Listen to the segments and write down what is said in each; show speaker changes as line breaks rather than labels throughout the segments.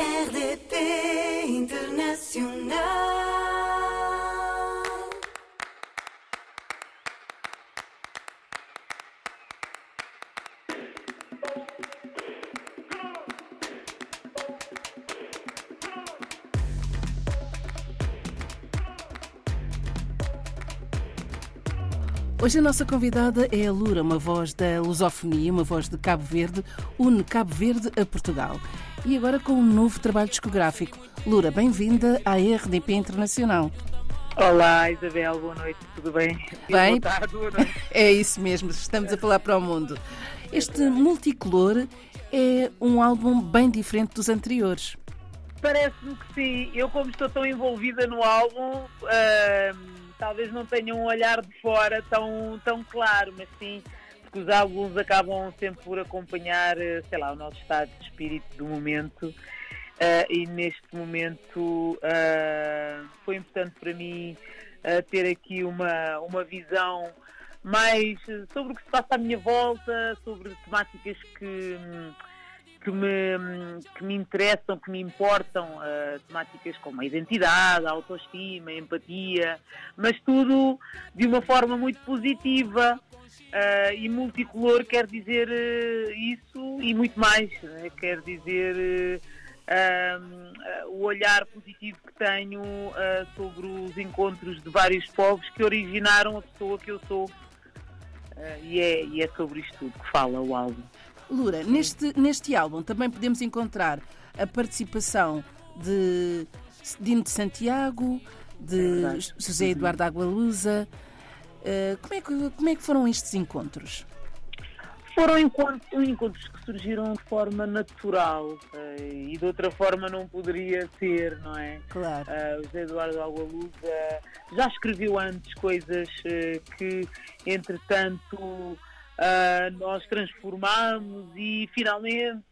RDP Internacional.
Hoje a nossa convidada é a Lura, uma voz da lusofonia, uma voz de Cabo Verde, une Cabo Verde a Portugal. E agora com um novo trabalho discográfico. Lura, bem-vinda à RDP Internacional.
Olá, Isabel, boa noite, tudo bem?
Bem.
Boa tarde, boa noite.
É isso mesmo, estamos a falar para o mundo. Este multicolor é um álbum bem diferente dos anteriores.
Parece-me que sim. Eu, como estou tão envolvida no álbum, ahm, talvez não tenha um olhar de fora tão, tão claro, mas sim, porque os álbuns acabam sempre por acompanhar, eh, sei lá, o nosso estado de espírito do momento. Ah, e neste momento ah, foi importante para mim ah, ter aqui uma, uma visão mais sobre o que se passa à minha volta, sobre temáticas que, que, me, que me interessam, que me importam, temáticas como a identidade, a autoestima, a empatia, mas tudo de uma forma muito positiva. Ah, e multicolor quer dizer eh, isso e muito mais. né? Quer dizer ah, o olhar positivo que tenho sobre os encontros de vários povos que originaram a pessoa que eu sou. E, é, e é sobre isto tudo que fala o álbum.
Lura, neste, neste álbum também podemos encontrar a participação de Dino de Santiago,
É
de
verdade.
José Eduardo Agualusa. Eh, como, é que, como é que foram estes encontros?
Foram encontros, encontros que surgiram de forma natural ah, e de outra forma não poderia ser, não é?
Claro.
O José Eduardo Agualusa já escreveu antes coisas eh, que, entretanto, ah, nós transformámos e finalmente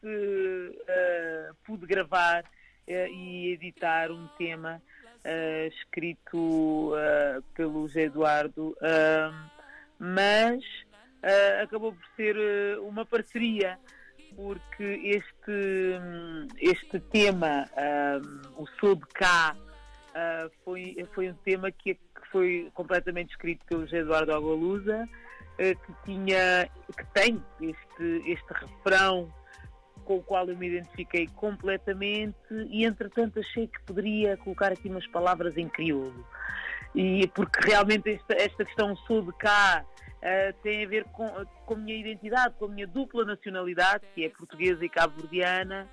pude gravar eh, e editar um tema ah, escrito ah, pelo José Eduardo, ah, mas acabou por ser eh, uma parceria porque este, este tema, o Sou de Cá, foi, foi um tema que, que foi completamente escrito pelo José Eduardo Agualusa, eh, que tinha, que tem este, este refrão com o qual eu me identifiquei completamente e entretanto achei que poderia colocar aqui umas palavras em crioulo. E porque realmente esta, esta questão sou de cá eh, tem a ver com, com a minha identidade, com a minha dupla nacionalidade, que é portuguesa e cabo-verdiana,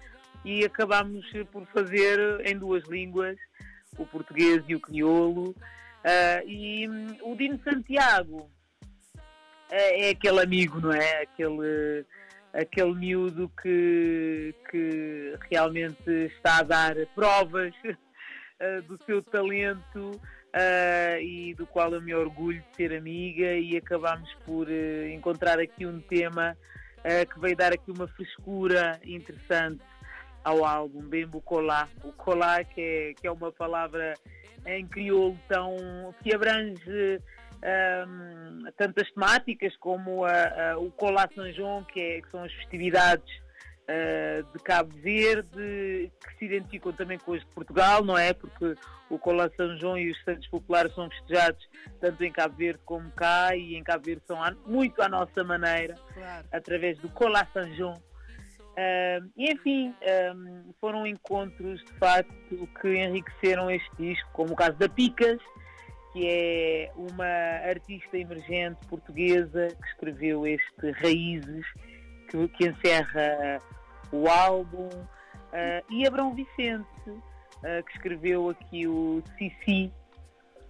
e acabámos por fazer em duas línguas, o português e o crioulo. Ah, e hum, o Dino Santiago é, é aquele amigo, não é? Aquele, aquele miúdo que, que realmente está a dar provas ah, do seu talento ah, e do qual eu me orgulho de ser amiga e acabámos por eh, encontrar aqui um tema ah, que veio dar aqui uma frescura interessante ao álbum, bem o colá. O colá que é, que é uma palavra em crioulo tão, que abrange ahm, tantas temáticas como a- a- o Colá São João, que, é- que são as festividades ah, de Cabo Verde, que se identificam também com as de Portugal, não é? Porque o Colá São João e os Santos Populares são festejados tanto em Cabo Verde como cá, e em Cabo Verde são muito à nossa maneira
Claro.
através do Colá São João. E enfim, ahm, foram encontros de facto que enriqueceram este disco, como o caso da Picas, que é uma artista emergente portuguesa que escreveu este Raízes, que, que encerra o álbum, ah, e Abrão Vicente, ah, que escreveu aqui o Sissi,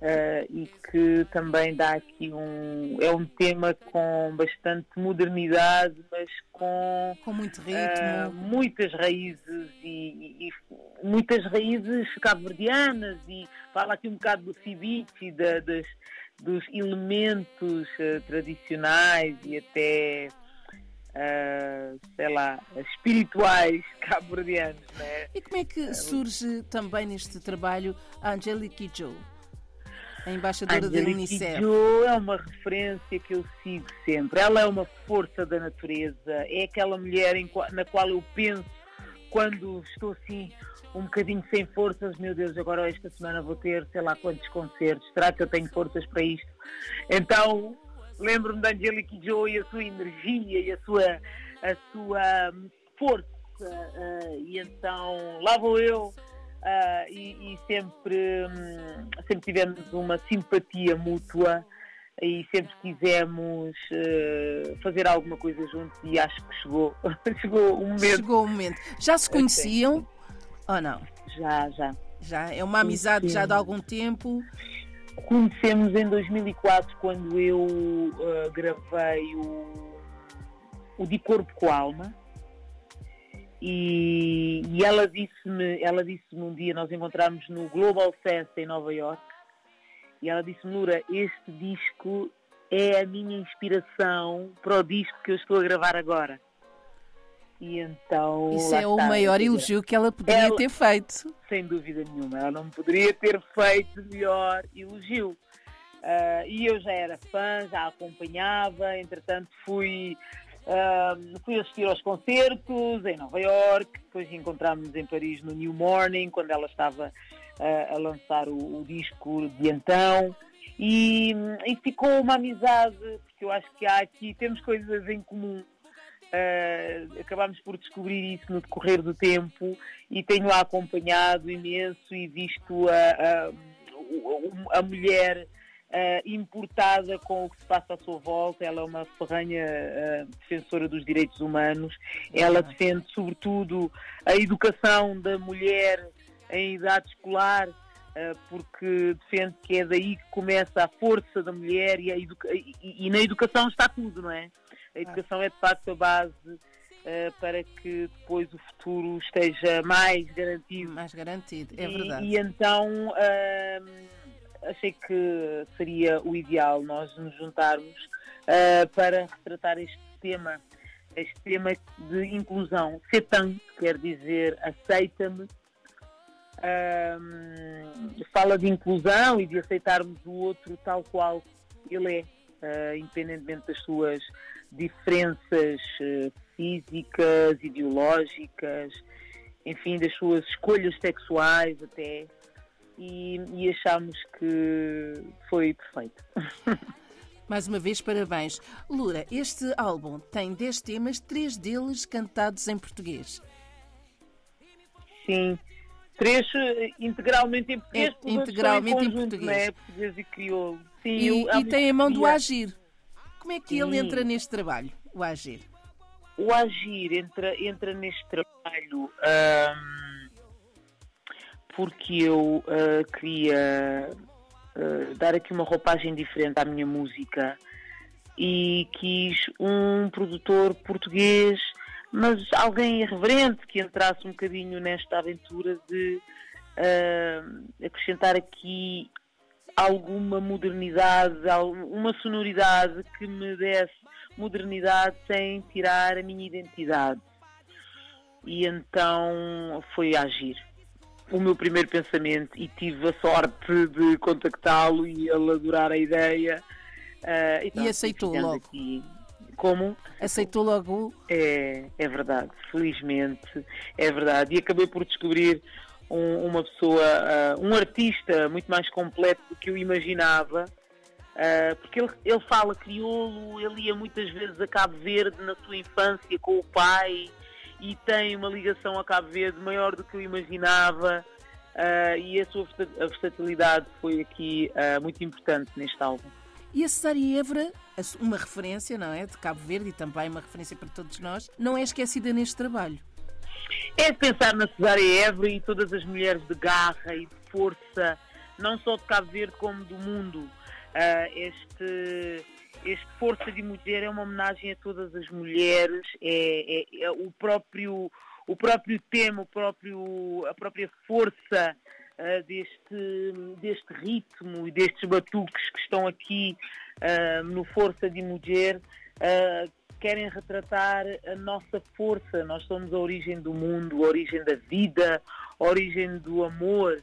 ah, e que também dá aqui um. É um tema com bastante modernidade, mas com
Com muito ritmo.
ah, muitas raízes e, e- e muitas raízes cabo-verdianas e fala aqui um bocado do cibite, da- das, dos elementos ah, tradicionais e até sei lá, espirituais cabo-verdianos, né?
E como é que surge também neste trabalho a Angelique Joe, a embaixadora da
Angelique
Unicef?
Kidjo é uma referência que eu sigo sempre. Ela é uma força da natureza, é aquela mulher em na qual eu penso quando estou assim um bocadinho sem forças, meu Deus, agora esta semana vou ter sei lá quantos concertos, será que eu tenho forças para isto? Então lembro-me da Angelique Joe e a sua energia e a sua, a sua força. Uh, e então lá vou eu. Uh, e, e, sempre, um, sempre tivemos uma simpatia mútua e sempre quisemos uh, fazer alguma coisa juntos e acho que chegou, chegou o momento.
Chegou o momento. Já se conheciam ou não?
Já, já.
Já? É uma amizade já de algum tempo?
Conhecemos em 2004 quando eu uh, gravei o, o De Corpo com Alma e, e ela disse-me ela disse-me um dia, nós encontramos no Global Fest em Nova York e ela disse-me, Nura, este disco é a minha inspiração para o disco que eu estou a gravar agora. E então.
Isso é o maior elogio que ela poderia ela, ter feito.
Sem dúvida nenhuma. Ela não poderia ter feito melhor elogio. Uh, e eu já era fã, já acompanhava, entretanto fui, fui assistir aos concertos em Nova York, depois encontramos em Paris no New Morning, quando ela estava uh, a lançar o, o, disco de então. E, e ficou uma amizade, porque eu acho que há aqui, temos coisas em comum Uh, acabámos por descobrir isso no decorrer do tempo e tenho-a acompanhado imenso e visto a, a, a mulher uh, importada com o que se passa à sua volta. Ela é uma ferranha uh, defensora dos direitos humanos. Ela defende, sobretudo, a educação da mulher em idade escolar. Porque defende que é daí que começa a força da mulher e, e, e na educação está tudo, não é? A educação é de facto a base uh, para que depois o futuro esteja mais garantido.
Mais garantido, é verdade.
E, e então uh, achei que seria o ideal nós nos juntarmos uh, para retratar este tema, este tema de inclusão. Setan quer dizer aceita-me. fala de inclusão e de aceitarmos o outro tal qual ele é uh, independentemente das suas diferenças uh, físicas, ideológicas, enfim, das suas escolhas sexuais até. E, e achamos que foi perfeito.
Mais uma vez, parabéns. Lura, este álbum tem 10 temas, três deles cantados em português.
Sim, três eh, integralmente em português,
é, integralmente em, conjunto, em português.
Né? português e crioulo.
Sim, e, eu, e tem a mão do Agir. Como é que Sim. ele entra neste trabalho, o Agir?
O Agir entra, entra neste trabalho porque eu uh, queria uh, dar aqui uma roupagem diferente à minha música e quis um produtor português, mas alguém irreverente que entrasse um bocadinho nesta aventura de uh, acrescentar aqui alguma modernidade, uma sonoridade que me desse modernidade sem tirar a minha identidade. E então foi agir. O meu primeiro pensamento e tive a sorte de contactá-lo e ele adorar a ideia.
Uh, e, e aceitou logo. Aqui.
Como?
Aceitou logo?
É, é verdade, felizmente, é verdade. E acabei por descobrir um, uma pessoa, uh, um artista muito mais completo do que eu imaginava, uh, porque ele, ele fala crioulo, ele ia muitas vezes a Cabo Verde na sua infância com o pai e tem uma ligação a Cabo Verde maior do que eu imaginava. Uh, e a sua versatilidade foi aqui muito importante neste álbum.
E a Cesária Évora, uma referência, não é? De Cabo Verde e também uma referência para todos nós, não é esquecida neste trabalho
é pensar na Cesária Évora e todas as mulheres de garra e de força, não só de Cabo Verde como do mundo. Uh, este, este Força de Mulher é uma homenagem a todas as mulheres, é, é, é o, próprio, o próprio tema, o próprio, a própria força uh, deste, deste ritmo e destes batuques que estão aqui uh, no Força de Mulher querem retratar a nossa força. Nós somos a origem do mundo, a origem da vida, a origem do amor.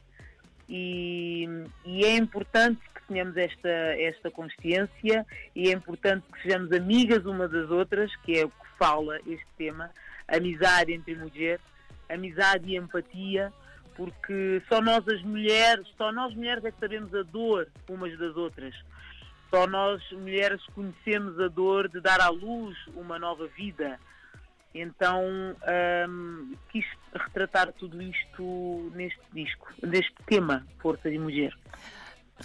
E, e, é importante tenhamos esta, esta consciência e é importante que sejamos amigas uma das outras, que é o que fala este tema, amizade entre mulheres, amizade e empatia, porque só nós as mulheres, só nós mulheres é que sabemos a dor umas das outras. Só nós mulheres conhecemos a dor de dar à luz uma nova vida. Então hum, quis retratar tudo isto neste disco, neste tema, Força de Mulher.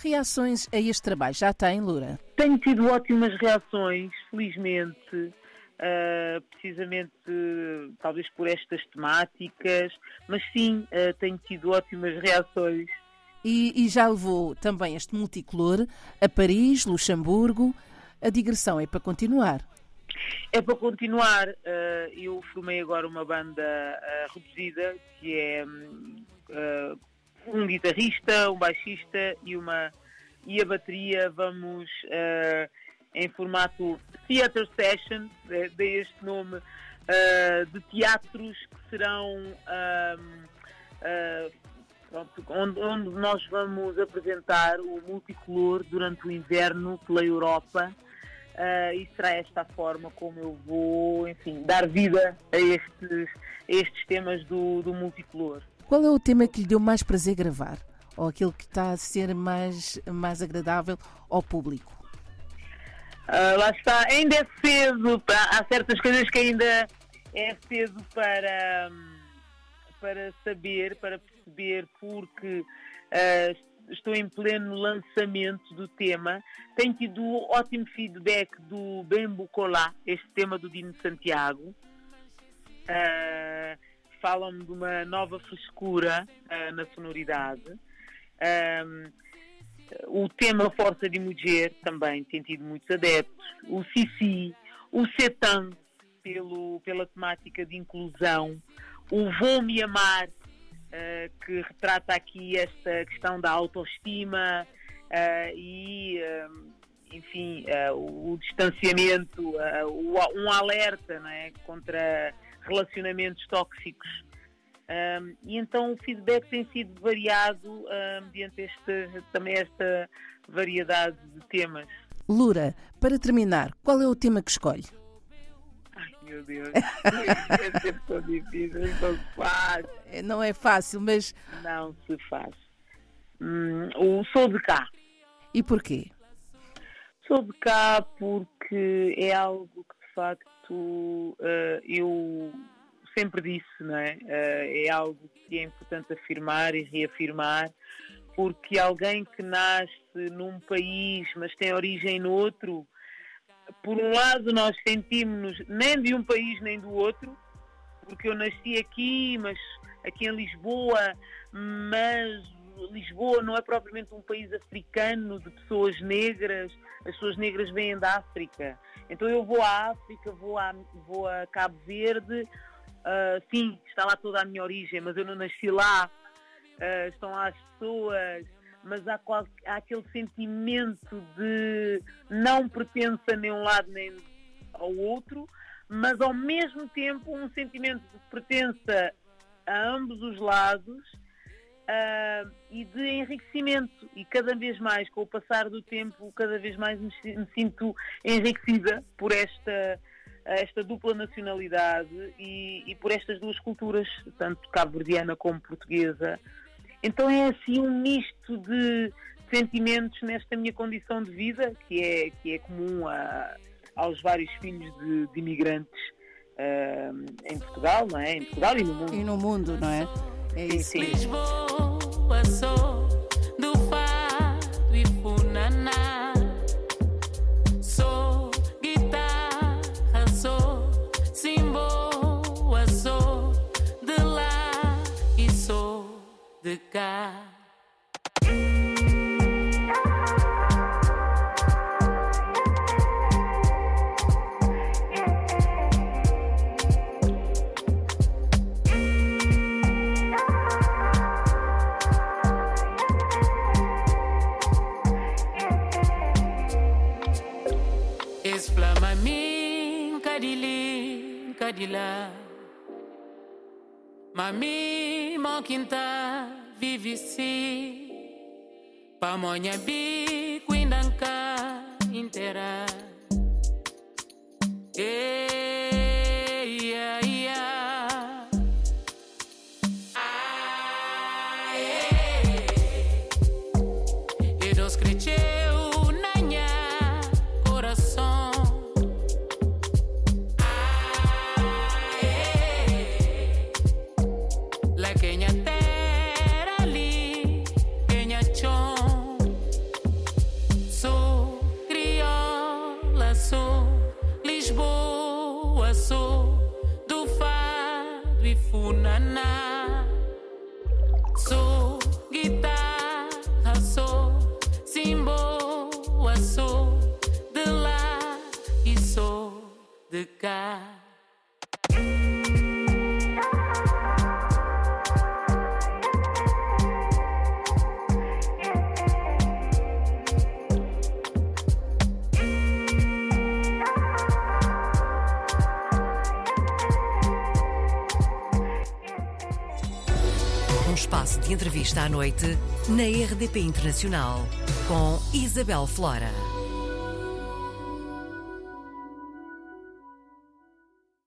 Reações a este trabalho já tem, Lura?
Tenho tido ótimas reações, felizmente, uh, precisamente uh, talvez por estas temáticas, mas sim, uh, tenho tido ótimas reações.
E, e, já levou também este multicolor a Paris, Luxemburgo. A digressão é para continuar.
É para continuar. eu formei agora uma banda reduzida que é um guitarrista, um baixista e uma e a bateria vamos uh, em formato Theater Session, dei este nome, uh, de teatros que serão uh, pronto, onde, onde, nós vamos apresentar o multicolor durante o inverno pela Europa. e será esta a forma como eu vou, enfim, dar vida a estes, a estes temas do, do multicolor.
Qual é o tema que lhe deu mais prazer gravar? Ou aquele que está a ser mais, mais agradável ao público?
Uh, lá está, ainda é cedo, há certas coisas que ainda é cedo para, para saber, para perceber, porque uh, estou em pleno lançamento do tema. Tenho tido ótimo feedback do Bembo Colá, este tema do Dino Santiago. Uh, falam de uma nova frescura uh, na sonoridade. Um, o tema Força de Mulher também tem tido muitos adeptos. O Sissi, o Setan, pelo, pela temática de inclusão. O Vou Me Amar, uh, que retrata aqui esta questão da autoestima uh, e, enfim, o, o, distanciamento, o, um alerta não é, contra relacionamentos tóxicos. Um, e então o feedback tem sido variado um, mediante este, também esta variedade de temas.
Lura, para terminar, qual é o tema que escolhe?
Ai meu Deus, é sempre tão difícil, não se faz.
É, não é fácil, mas.
Não se faz. Hum, o Sou de Cá.
E porquê?
Sou de cá porque é algo que de facto uh, eu sempre disse, não é? Uh, é algo que é importante afirmar e reafirmar, porque alguém que nasce num país, mas tem origem no outro, por um lado nós sentimos-nos nem de um país nem do outro, porque eu nasci aqui, mas aqui em Lisboa, mas Lisboa não é propriamente um país africano de pessoas negras, as pessoas negras vêm da África. Então eu vou à África, vou a, vou a Cabo Verde, uh, sim, está lá toda a minha origem, mas eu não nasci lá, uh, estão lá as pessoas, mas há, qual, há aquele sentimento de não pertença nem um lado nem ao outro, mas ao mesmo tempo um sentimento de pertença a ambos os lados uh, e de enriquecimento. E cada vez mais, com o passar do tempo, cada vez mais me, me sinto enriquecida por esta, esta dupla nacionalidade e, e por estas duas culturas, tanto cabo-verdiana como portuguesa. Então é assim um misto de sentimentos nesta minha condição de vida, que é, que é comum a, aos vários filhos de, de imigrantes uh, em Portugal, não é? Em Portugal e no mundo.
E no mundo, não é? É isso. Sim,
lua sou do fado e funaná. Sou guitarra, sou simboa, sou de lá e sou de cá.
Mami Kadila, Mami Mankinta vive ici, pamoja bikwindanka intera. eh. Entrevista à noite na RDP Internacional com Isabel Flora.